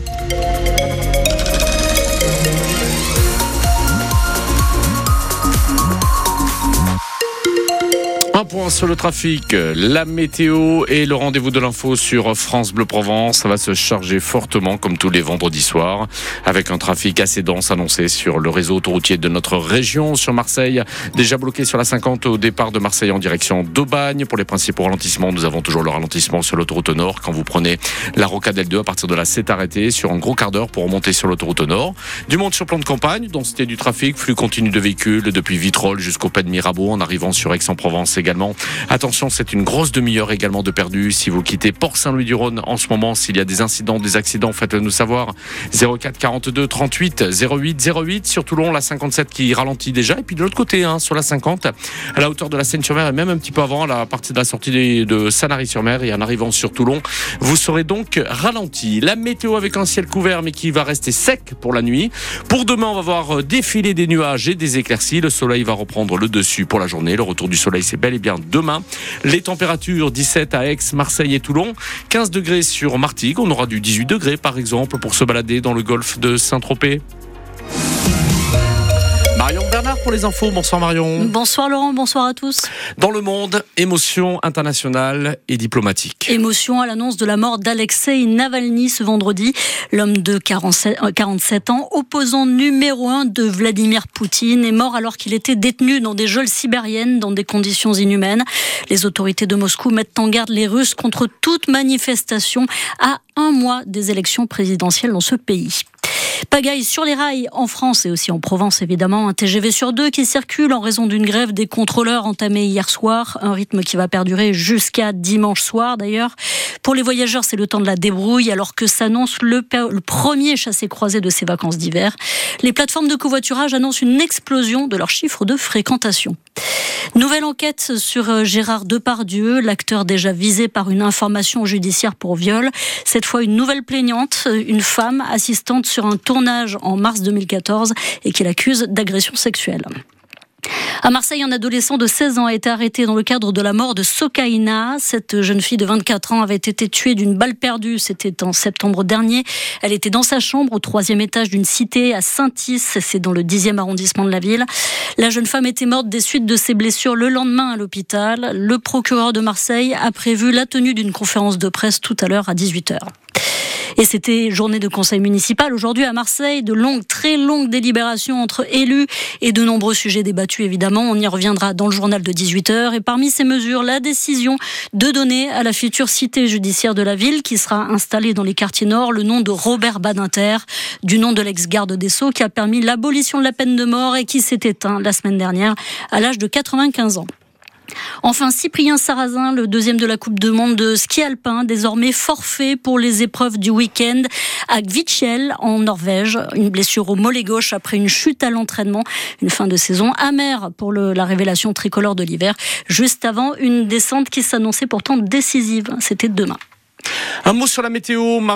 now. Un point sur le trafic, la météo et le rendez-vous de l'info sur France Bleu Provence. Ça va se charger fortement comme tous les vendredis soirs avec un trafic assez dense annoncé sur le réseau autoroutier de notre région. Sur Marseille, déjà bloqué sur la 50 au départ de Marseille en direction d'Aubagne. Pour les principaux ralentissements, nous avons toujours le ralentissement sur l'autoroute nord. Quand vous prenez la rocade L2 à partir de là, c'est arrêté sur un gros quart d'heure pour remonter sur l'autoroute nord. Du monde sur plan de campagne, densité du trafic, flux continu de véhicules depuis Vitrolles jusqu'au Pas de Mirabeau en arrivant sur Aix-en-Provence Attention, c'est une grosse demi-heure également de perdu. Si vous quittez Port-Saint-Louis-du-Rhône en ce moment, s'il y a des incidents, des accidents, faites-le nous savoir. 04 42 38 08 08 sur Toulon, la 57 qui ralentit déjà. Et puis de l'autre côté, hein, sur la 50, à la hauteur de la Seine-sur-Mer et même un petit peu avant, la partie de la sortie de Sanary-sur-Mer et en arrivant sur Toulon, vous serez donc ralenti. La météo avec un ciel couvert mais qui va rester sec pour la nuit. Pour demain, on va voir défiler des nuages et des éclaircies. Le soleil va reprendre le dessus pour la journée. Le retour du soleil, c'est bel et bien demain. Les températures 17 à Aix, Marseille et Toulon, 15 degrés sur Martigues, on aura du 18 degrés par exemple pour se balader dans le golfe de Saint-Tropez. Marion Bernard pour les infos. Bonsoir Marion. Bonsoir Laurent, bonsoir à tous. Dans le monde, émotion internationale et diplomatique. Émotion à l'annonce de la mort d'Alexei Navalny ce vendredi. L'homme de 47, 47 ans, opposant numéro un de Vladimir Poutine, est mort alors qu'il était détenu dans des geôles sibériennes dans des conditions inhumaines. Les autorités de Moscou mettent en garde les Russes contre toute manifestation à un mois des élections présidentielles dans ce pays. Pagaille sur les rails en France et aussi en Provence évidemment. Un TGV sur deux qui circule en raison d'une grève des contrôleurs entamée hier soir. Un rythme qui va perdurer jusqu'à dimanche soir d'ailleurs. Pour les voyageurs, c'est le temps de la débrouille alors que s'annonce le, premier chassé-croisé de ces vacances d'hiver. Les plateformes de covoiturage annoncent une explosion de leur chiffre de fréquentation. Nouvelle enquête sur Gérard Depardieu, l'acteur déjà visé par une information judiciaire pour viol. Cette fois, une nouvelle plaignante, une femme assistante sur un tournage en mars 2014 et qui l'accuse d'agression sexuelle. À Marseille, un adolescent de 16 ans a été arrêté dans le cadre de la mort de Sokaina. Cette jeune fille de 24 ans avait été tuée d'une balle perdue. C'était en septembre dernier. Elle était dans sa chambre au troisième étage d'une cité à Saint-Is. C'est dans le 10e arrondissement de la ville. La jeune femme était morte des suites de ses blessures le lendemain à l'hôpital. Le procureur de Marseille a prévu la tenue d'une conférence de presse tout à l'heure à 18h. Et c'était journée de conseil municipal aujourd'hui à Marseille, de longues, très longues délibérations entre élus et de nombreux sujets débattus évidemment. On y reviendra dans le journal de 18h. Et parmi ces mesures, la décision de donner à la future cité judiciaire de la ville, qui sera installée dans les quartiers nord, le nom de Robert Badinter, du nom de l'ex-garde des Sceaux, qui a permis l'abolition de la peine de mort et qui s'est éteint la semaine dernière à l'âge de 95 ans. Enfin, Cyprien Sarrazin, le deuxième de la Coupe de Monde de ski alpin, désormais forfait pour les épreuves du week-end à Gvichel, en Norvège. Une blessure au mollet gauche après une chute à l'entraînement. Une fin de saison amère pour la révélation tricolore de l'hiver, juste avant une descente qui s'annonçait pourtant décisive. C'était demain. Un mot sur la météo, Marie